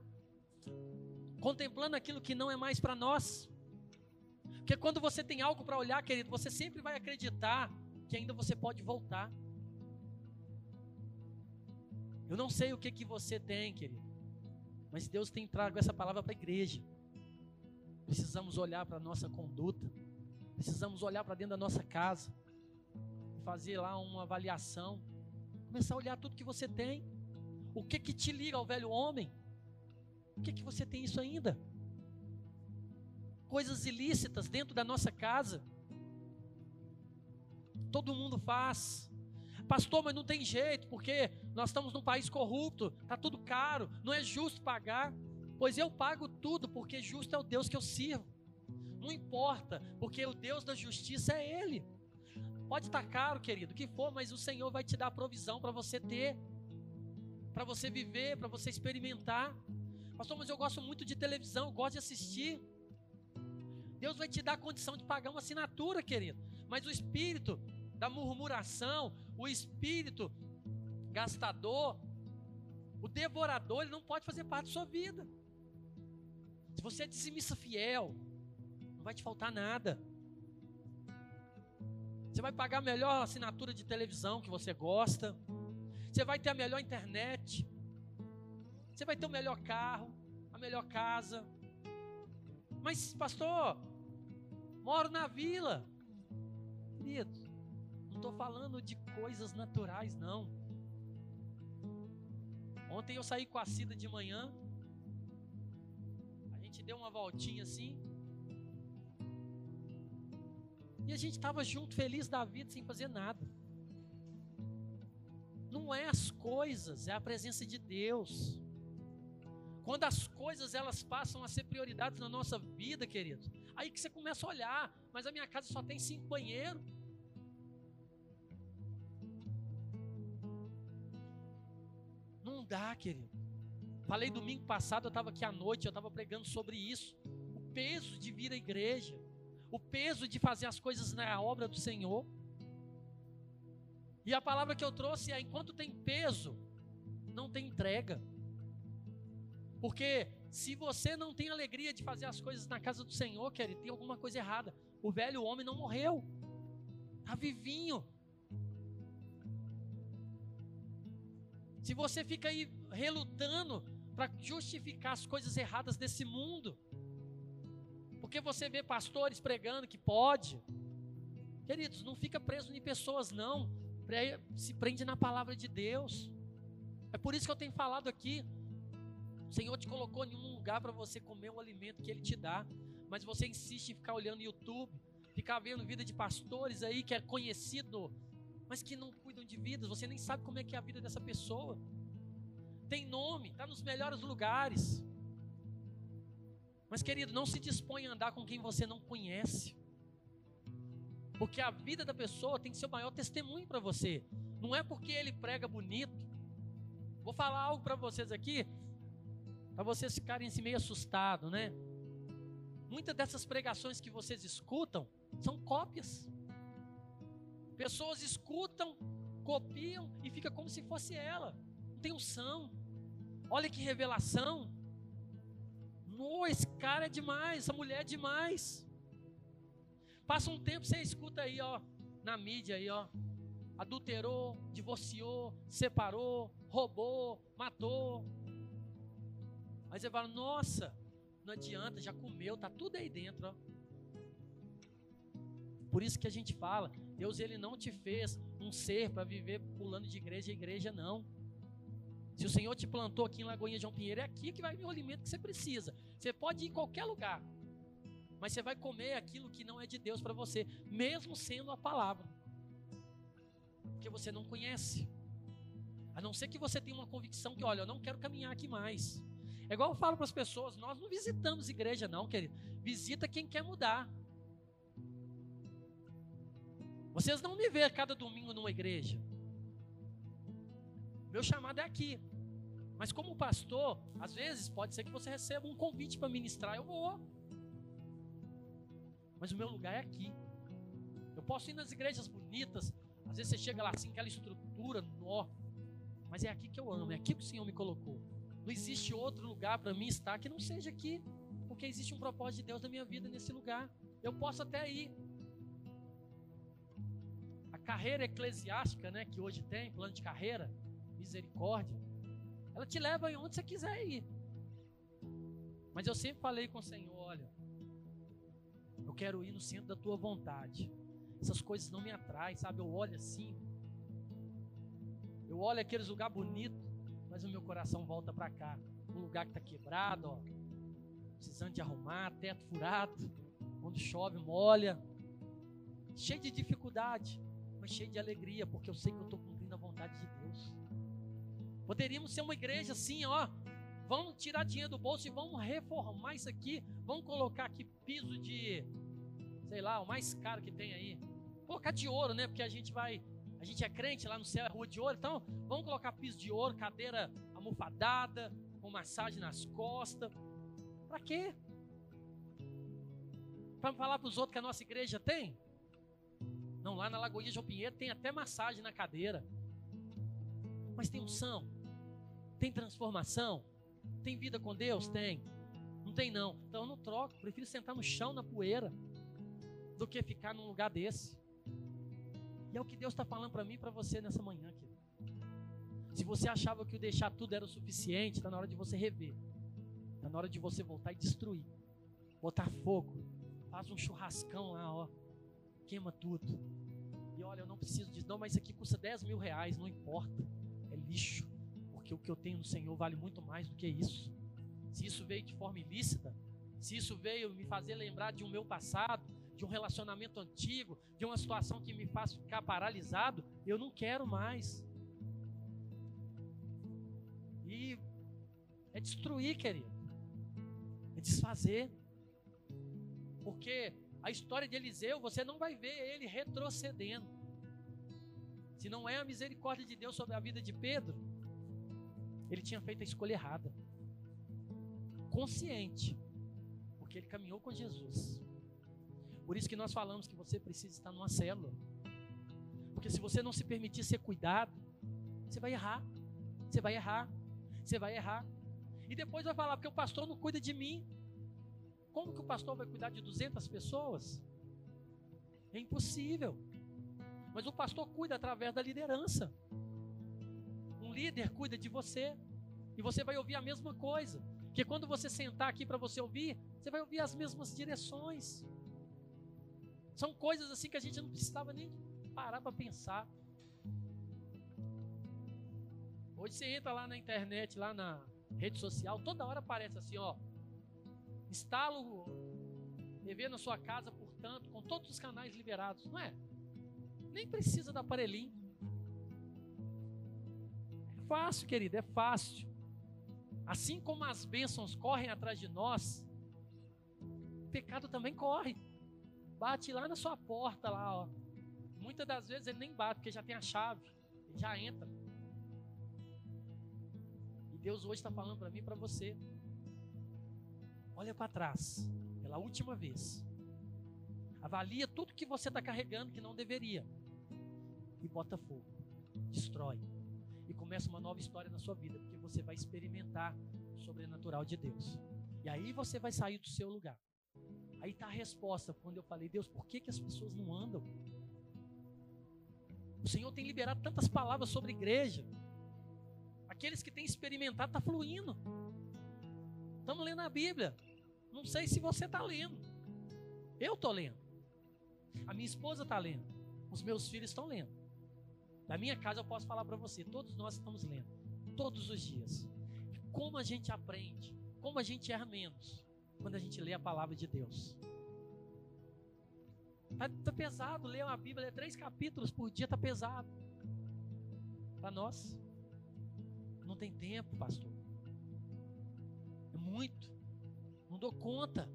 contemplando aquilo que não é mais para nós. Porque quando você tem algo para olhar, querido, você sempre vai acreditar que ainda você pode voltar. Eu não sei o que que você tem, querido, mas Deus tem trago essa palavra para a igreja. Precisamos olhar para a nossa conduta, precisamos olhar para dentro da nossa casa, fazer lá uma avaliação, começar a olhar tudo que você tem. O que que te liga ao velho homem? O que que você tem isso ainda? Coisas ilícitas dentro da nossa casa. Todo mundo faz. Pastor, mas não tem jeito, porque nós estamos num país corrupto, está tudo caro, não é justo pagar. Pois eu pago tudo, porque justo é o Deus que eu sirvo. Não importa, porque o Deus da justiça é Ele. Pode estar caro, querido, o que for, mas o Senhor vai te dar provisão para você ter, para você viver, para você experimentar. Pastor, mas eu gosto muito de televisão, eu gosto de assistir. Deus vai te dar condição de pagar uma assinatura, querido. Mas o espírito da murmuração, o espírito gastador, o devorador, ele não pode fazer parte da sua vida. Se você é dizimista fiel, não vai te faltar nada. Você vai pagar a melhor assinatura de televisão que você gosta. Você vai ter a melhor internet. Você vai ter o melhor carro, a melhor casa. Mas, pastor, moro na vila. Querido, estou falando de coisas naturais, não. Ontem eu saí com a Cida de manhã. A gente deu uma voltinha assim. E a gente estava junto, feliz da vida, sem fazer nada. Não é as coisas, é a presença de Deus. Quando as coisas elas passam a ser prioridades na nossa vida, querido, aí que você começa a olhar, mas a minha casa só tem cinco banheiros. Dá, querido. Falei domingo passado, eu estava aqui à noite, eu estava pregando sobre isso. O peso de vir à igreja, o peso de fazer as coisas na obra do Senhor. E a palavra que eu trouxe é: enquanto tem peso, não tem entrega. Porque se você não tem alegria de fazer as coisas na casa do Senhor, querido, tem alguma coisa errada. O velho homem não morreu, está vivinho, se você fica aí relutando para justificar as coisas erradas desse mundo, porque você vê pastores pregando que pode, queridos, não fica preso em pessoas, não, se prende na palavra de Deus. É por isso que eu tenho falado aqui. O Senhor te colocou em um lugar para você comer o alimento que Ele te dá, mas você insiste em ficar olhando YouTube, ficar vendo vida de pastores aí que é conhecido mas que não cuidam de vidas, você nem sabe como é que é a vida dessa pessoa. Tem nome, está nos melhores lugares. Mas, querido, não se dispõe a andar com quem você não conhece. Porque a vida da pessoa tem que ser o maior testemunho para você. Não é porque ele prega bonito. Vou falar algo para vocês aqui, para vocês ficarem assim meio assustados, né? Muitas dessas pregações que vocês escutam são cópias. Pessoas escutam, copiam e fica como se fosse ela. Não tem unção. Olha que revelação. No, esse cara é demais, essa mulher é demais. Passa um tempo, você escuta aí, ó, na mídia aí, ó. Adulterou, divorciou, separou, roubou, matou. Aí você fala, nossa, não adianta, já comeu, tá tudo aí dentro, ó. Por isso que a gente fala, Deus ele não te fez um ser para viver pulando de igreja em igreja, não. Se o Senhor te plantou aqui em Lagoinha João Pinheiro, é aqui que vai vir o alimento que você precisa. Você pode ir em qualquer lugar, mas você vai comer aquilo que não é de Deus para você, mesmo sendo a palavra, porque você não conhece. A não ser que você tenha uma convicção que, olha, eu não quero caminhar aqui mais. É igual eu falo para as pessoas: nós não visitamos igreja, não, querido. Visita quem quer mudar. Vocês não me vê cada domingo numa igreja. Meu chamado é aqui. Mas como pastor, às vezes pode ser que você receba um convite para ministrar, eu vou. Mas o meu lugar é aqui. Eu posso ir nas igrejas bonitas, às vezes você chega lá assim, aquela estrutura, nó. Mas é aqui que eu amo, é aqui que o Senhor me colocou. Não existe outro lugar para mim estar que não seja aqui, porque existe um propósito de Deus na minha vida nesse lugar. Eu posso até ir. Carreira eclesiástica, né, que hoje tem, plano de carreira, misericórdia, ela te leva onde você quiser ir. Mas eu sempre falei com o Senhor, olha, eu quero ir no centro da tua vontade. Essas coisas não me atraem, sabe? Eu olho assim, eu olho aqueles lugares bonitos, mas o meu coração volta para cá. Um lugar que está quebrado, ó, precisando de arrumar, teto furado, quando chove, molha, cheio de dificuldade, cheio de alegria, porque eu sei que eu estou cumprindo a vontade de Deus. Poderíamos ser uma igreja assim, ó. Vamos tirar dinheiro do bolso e vamos reformar isso aqui. Vamos colocar aqui piso de, sei lá, o mais caro que tem aí. Colocar de ouro, né? Porque a gente vai, a gente é crente lá no céu, é rua de ouro. Então, vamos colocar piso de ouro, cadeira almofadada, com massagem nas costas. Para quê? Para falar para os outros que a nossa igreja tem? Não, lá na Lagoinha João Pinheiro tem até massagem na cadeira. Mas tem unção. Tem transformação? Tem vida com Deus? Tem. Não tem não. Então eu não troco. Prefiro sentar no chão, na poeira, do que ficar num lugar desse. E é o que Deus está falando para mim e para você nessa manhã, querido. Se você achava que o deixar tudo era o suficiente, está na hora de você rever. Está na hora de você voltar e destruir. Botar fogo. Faz um churrascão lá, ó. Queima tudo. E olha, eu não preciso disso, não, mas isso aqui custa 10 mil reais, não importa. É lixo porque o que eu tenho no Senhor vale muito mais do que isso. Se isso veio de forma ilícita, se isso veio me fazer lembrar de um meu passado, de um relacionamento antigo, de uma situação que me faz ficar paralisado, eu não quero mais. E é destruir, querido. É desfazer. Porque a história de Eliseu, você não vai ver ele retrocedendo. Se não é a misericórdia de Deus sobre a vida de Pedro, ele tinha feito a escolha errada. Consciente. Porque ele caminhou com Jesus. Por isso que nós falamos que você precisa estar numa célula. Porque se você não se permitir ser cuidado, você vai errar. Você vai errar. Você vai errar. E depois vai falar, porque o pastor não cuida de mim. Como que o pastor vai cuidar de 200 pessoas? É impossível. Mas o pastor cuida através da liderança líder cuida de você. E você vai ouvir a mesma coisa. Que quando você sentar aqui para você ouvir, você vai ouvir as mesmas direções. São coisas assim que a gente não precisava nem parar para pensar. Hoje você entra lá na internet, lá na rede social, toda hora aparece assim, ó. Instalo TV na sua casa, portanto, com todos os canais liberados, não é? Nem precisa do aparelhinho fácil, querido, é fácil. Assim como as bênçãos correm atrás de nós, o pecado também corre. Bate lá na sua porta, lá, ó. Muitas das vezes ele nem bate, porque já tem a chave, ele já entra. E Deus hoje está falando para mim e para você. Olha para trás, pela última vez. Avalia tudo que você está carregando que não deveria. E bota fogo. Destrói e começa uma nova história na sua vida, porque você vai experimentar o sobrenatural de Deus. E aí você vai sair do seu lugar. Aí está a resposta quando eu falei, Deus, por que, que as pessoas não andam? O Senhor tem liberado tantas palavras sobre igreja. Aqueles que têm experimentado está fluindo. Estamos lendo a Bíblia. Não sei se você está lendo. Eu estou lendo. A minha esposa está lendo. Os meus filhos estão lendo. Da minha casa eu posso falar para você, todos nós estamos lendo, todos os dias. Como a gente aprende, como a gente erra menos quando a gente lê a palavra de Deus. Tá, tá pesado ler uma Bíblia, ler três capítulos por dia, tá pesado. Para nós. Não tem tempo, pastor. É muito. Não dou conta.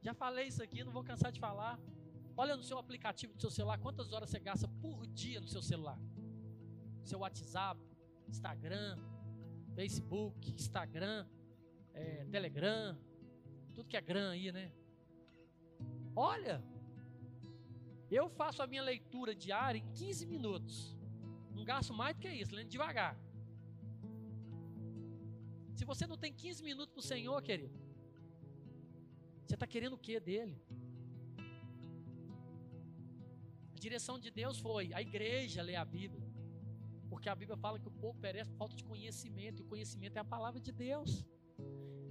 Já falei isso aqui, não vou cansar de falar. Olha no seu aplicativo do seu celular, quantas horas você gasta por dia no seu celular? Seu WhatsApp, Instagram, Facebook, Instagram, é, Telegram, tudo que é gran aí, né? Olha, eu faço a minha leitura diária em 15 minutos. Não gasto mais do que isso, lendo devagar. Se você não tem 15 minutos para o Senhor, querido, você está querendo o que dele? A direção de Deus foi a igreja ler a Bíblia. Porque a Bíblia fala que o povo perece por falta de conhecimento, e o conhecimento é a palavra de Deus.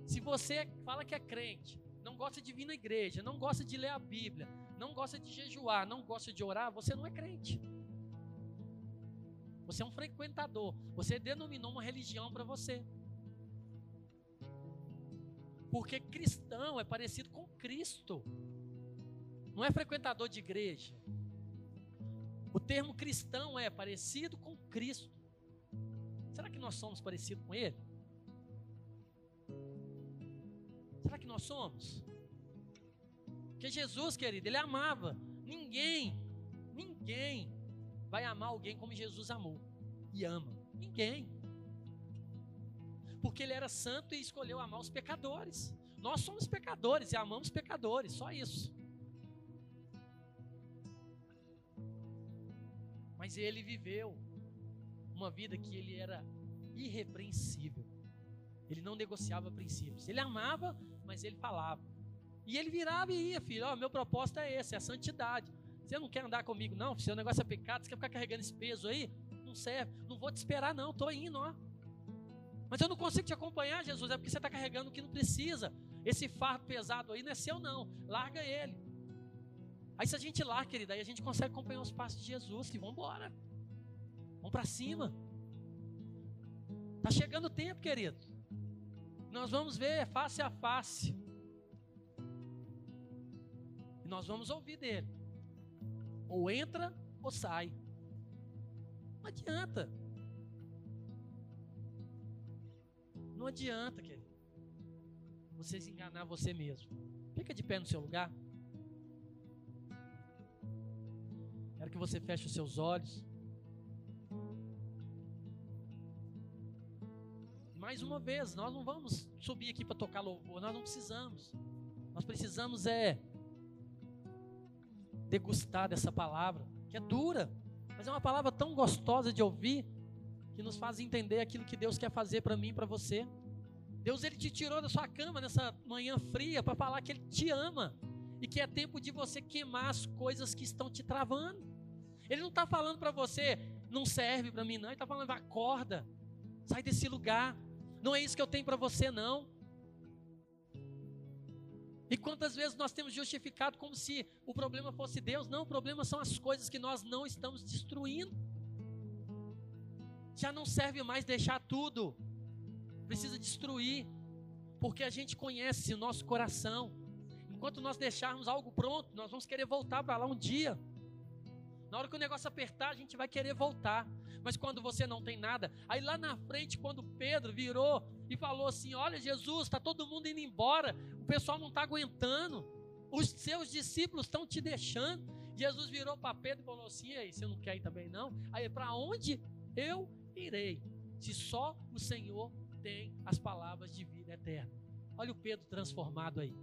Se você fala que é crente, não gosta de vir na igreja, não gosta de ler a Bíblia, não gosta de jejuar, não gosta de orar, você não é crente. Você é um frequentador. Você denominou uma religião para você. Porque cristão é parecido com Cristo. Não é frequentador de igreja. O termo cristão é parecido com Cristo. Será que nós somos parecidos com Ele? Será que nós somos? Porque Jesus, querido, ele amava. Ninguém, ninguém vai amar alguém como Jesus amou e ama. Ninguém. Porque ele era santo e escolheu amar os pecadores. Nós somos pecadores e amamos pecadores, só isso. Mas ele viveu uma vida que ele era irrepreensível. Ele não negociava princípios. Ele amava, mas ele falava. E ele virava e ia, filho. Ó, oh, meu propósito é esse, é a santidade. Você não quer andar comigo, não? Seu negócio é pecado, você quer ficar carregando esse peso aí? Não serve. Não vou te esperar, não. Estou indo, ó. Mas eu não consigo te acompanhar, Jesus. É porque você está carregando o que não precisa. Esse fardo pesado aí não é seu, não. Larga ele. Aí se a gente larga, querida, aí a gente consegue acompanhar os passos de Jesus. E vamos embora. Vamos para cima. Tá chegando o tempo, querido. Nós vamos ver face a face. E nós vamos ouvir dele. Ou entra ou sai. Não adianta. Não adianta, querido. Você se enganar você mesmo. Fica de pé no seu lugar. Quero que você feche os seus olhos. mais uma vez, nós não vamos subir aqui para tocar louvor, nós não precisamos. Nós precisamos é degustar dessa palavra, que é dura, mas é uma palavra tão gostosa de ouvir, que nos faz entender aquilo que Deus quer fazer para mim e para você. Deus ele te tirou da sua cama nessa manhã fria para falar que ele te ama e que é tempo de você queimar as coisas que estão te travando. Ele não está falando para você, não serve para mim, não. Ele está falando, acorda, sai desse lugar, não é isso que eu tenho para você, não. E quantas vezes nós temos justificado como se o problema fosse Deus? Não, o problema são as coisas que nós não estamos destruindo. Já não serve mais deixar tudo. Precisa destruir. Porque a gente conhece nosso coração. Enquanto nós deixarmos algo pronto, nós vamos querer voltar para lá um dia. Na hora que o negócio apertar, a gente vai querer voltar. Mas quando você não tem nada, aí lá na frente, quando Pedro virou e falou assim: Olha, Jesus, está todo mundo indo embora, o pessoal não está aguentando, os seus discípulos estão te deixando. Jesus virou para Pedro e falou assim: E aí, você não quer ir também não? Aí, para onde eu irei? Se só o Senhor tem as palavras de vida eterna. Olha o Pedro transformado aí.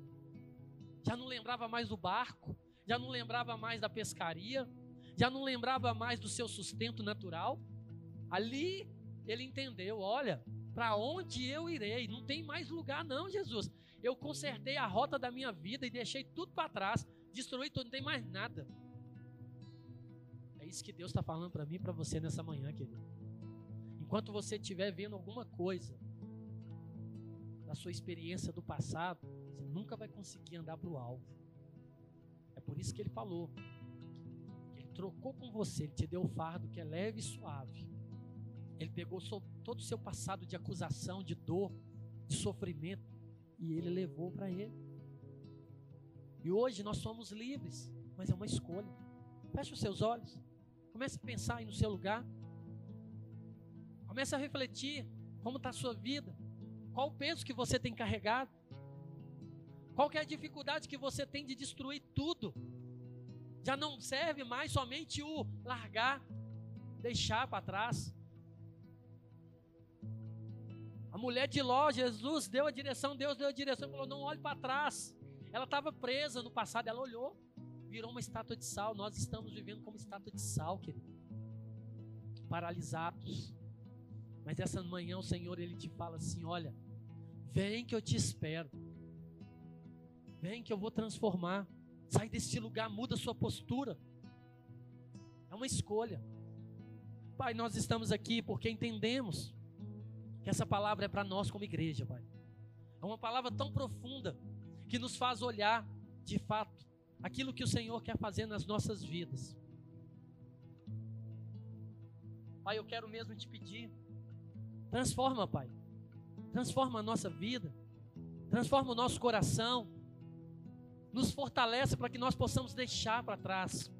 Já não lembrava mais do barco, já não lembrava mais da pescaria, já não lembrava mais do seu sustento natural. Ali ele entendeu: olha, para onde eu irei? Não tem mais lugar, não, Jesus. Eu consertei a rota da minha vida e deixei tudo para trás, destruí tudo, não tem mais nada. É isso que Deus está falando para mim e para você nessa manhã, querido. Enquanto você estiver vendo alguma coisa da sua experiência do passado, você nunca vai conseguir andar para o alvo. É por isso que ele falou: trocou com você, Ele te deu o fardo que é leve e suave. Ele pegou todo o seu passado de acusação, de dor, de sofrimento, e Ele levou para Ele. E hoje nós somos livres, mas é uma escolha. Feche os seus olhos, comece a pensar aí no seu lugar, comece a refletir como está a sua vida, qual o peso que você tem carregado, qual é a dificuldade que você tem de destruir tudo Já não serve mais somente o largar, deixar para trás. A mulher de Ló, Jesus deu a direção, Deus deu a direção, falou: não olhe para trás. Ela estava presa no passado, ela olhou, virou uma estátua de sal. Nós estamos vivendo como estátua de sal, querido. Paralisados. Mas essa manhã o Senhor ele te fala assim: olha, vem que eu te espero. Vem que eu vou transformar. Sai desse lugar, muda sua postura. É uma escolha. Pai, nós estamos aqui porque entendemos que essa palavra é para nós como igreja, Pai. É uma palavra tão profunda que nos faz olhar de fato aquilo que o Senhor quer fazer nas nossas vidas. Pai, eu quero mesmo te pedir, transforma, Pai. Transforma a nossa vida. Transforma o nosso coração. Nos fortalece para que nós possamos deixar para trás.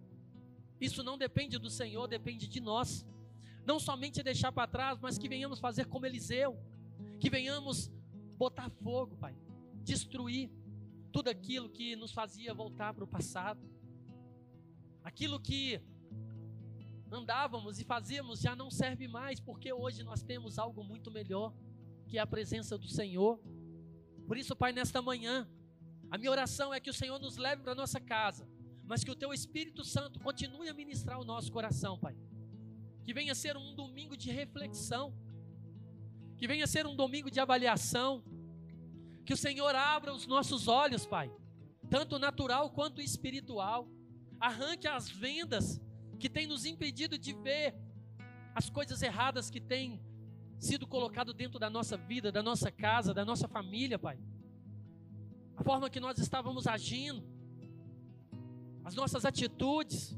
Isso não depende do Senhor, depende de nós. Não somente deixar para trás, mas que venhamos fazer como Eliseu. Que venhamos botar fogo, Pai. Destruir tudo aquilo que nos fazia voltar para o passado. Aquilo que andávamos e fazíamos já não serve mais, porque hoje nós temos algo muito melhor, que é a presença do Senhor. Por isso, Pai, nesta manhã, a minha oração é que o Senhor nos leve para nossa casa, mas que o Teu Espírito Santo continue a ministrar o nosso coração, Pai que venha ser um domingo de reflexão, que venha ser um domingo de avaliação, que o Senhor abra os nossos olhos, Pai, tanto natural quanto espiritual, arranque as vendas que tem nos impedido de ver as coisas erradas que têm sido colocado dentro da nossa vida, da nossa casa, da nossa família, Pai. A forma que nós estávamos agindo, as nossas atitudes,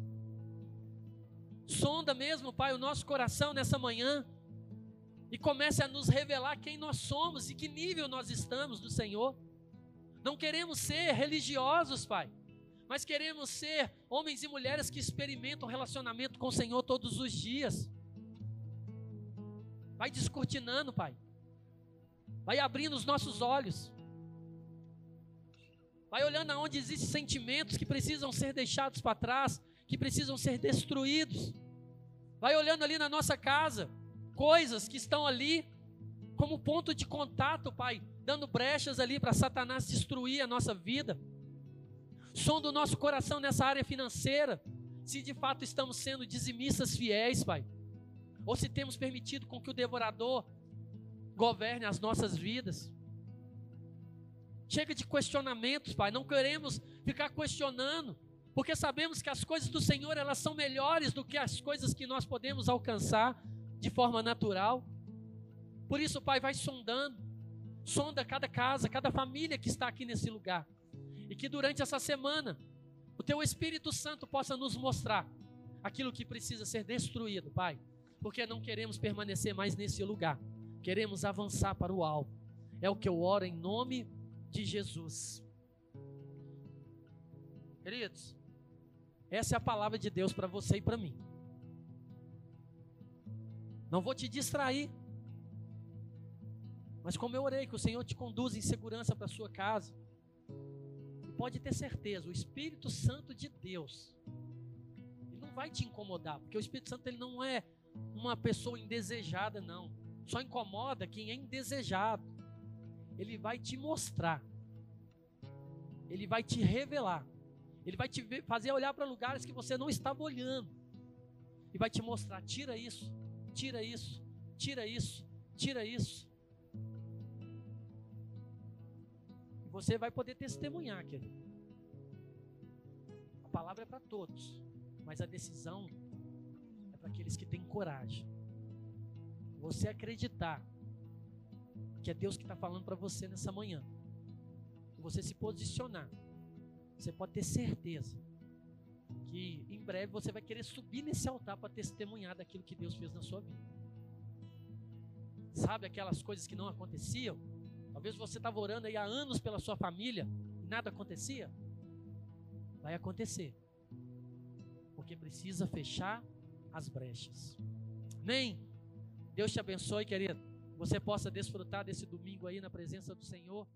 Sonda mesmo, Pai, o nosso coração nessa manhã e comece a nos revelar quem nós somos e que nível nós estamos do Senhor. Não queremos ser religiosos, Pai, mas queremos ser homens e mulheres que experimentam relacionamento com o Senhor todos os dias. Vai descortinando, Pai. Vai abrindo os nossos olhos. Vai olhando aonde existem sentimentos que precisam ser deixados para trás que precisam ser destruídos. Vai olhando ali na nossa casa, coisas que estão ali como ponto de contato, Pai, dando brechas ali para Satanás destruir a nossa vida. Som do nosso coração nessa área financeira, se de fato estamos sendo dizimistas fiéis, Pai, ou se temos permitido com que o devorador governe as nossas vidas. Chega de questionamentos, Pai, não queremos ficar questionando porque sabemos que as coisas do Senhor elas são melhores do que as coisas que nós podemos alcançar de forma natural. Por isso, Pai, vai sondando, sonda cada casa, cada família que está aqui nesse lugar, e que durante essa semana o Teu Espírito Santo possa nos mostrar aquilo que precisa ser destruído, Pai, porque não queremos permanecer mais nesse lugar, queremos avançar para o alvo. É o que eu oro em nome de Jesus. Queridos, essa é a palavra de Deus para você e para mim. Não vou te distrair. Mas como eu orei, que o Senhor te conduza em segurança para sua casa. Pode ter certeza, o Espírito Santo de Deus, ele não vai te incomodar, porque o Espírito Santo ele não é uma pessoa indesejada, não. Só incomoda quem é indesejado. Ele vai te mostrar. Ele vai te revelar ele vai te fazer olhar para lugares que você não estava olhando. E vai te mostrar: tira isso, tira isso, tira isso, tira isso. Você vai poder testemunhar, querido. A palavra é para todos, mas a decisão é para aqueles que têm coragem. Você acreditar que é Deus que está falando para você nessa manhã. Você se posicionar você pode ter certeza que em breve você vai querer subir nesse altar para testemunhar daquilo que Deus fez na sua vida. Sabe aquelas coisas que não aconteciam? Talvez você estava orando aí há anos pela sua família e nada acontecia. Vai acontecer. Porque precisa fechar as brechas. Nem Deus te abençoe, querido. Você possa desfrutar desse domingo aí na presença do Senhor.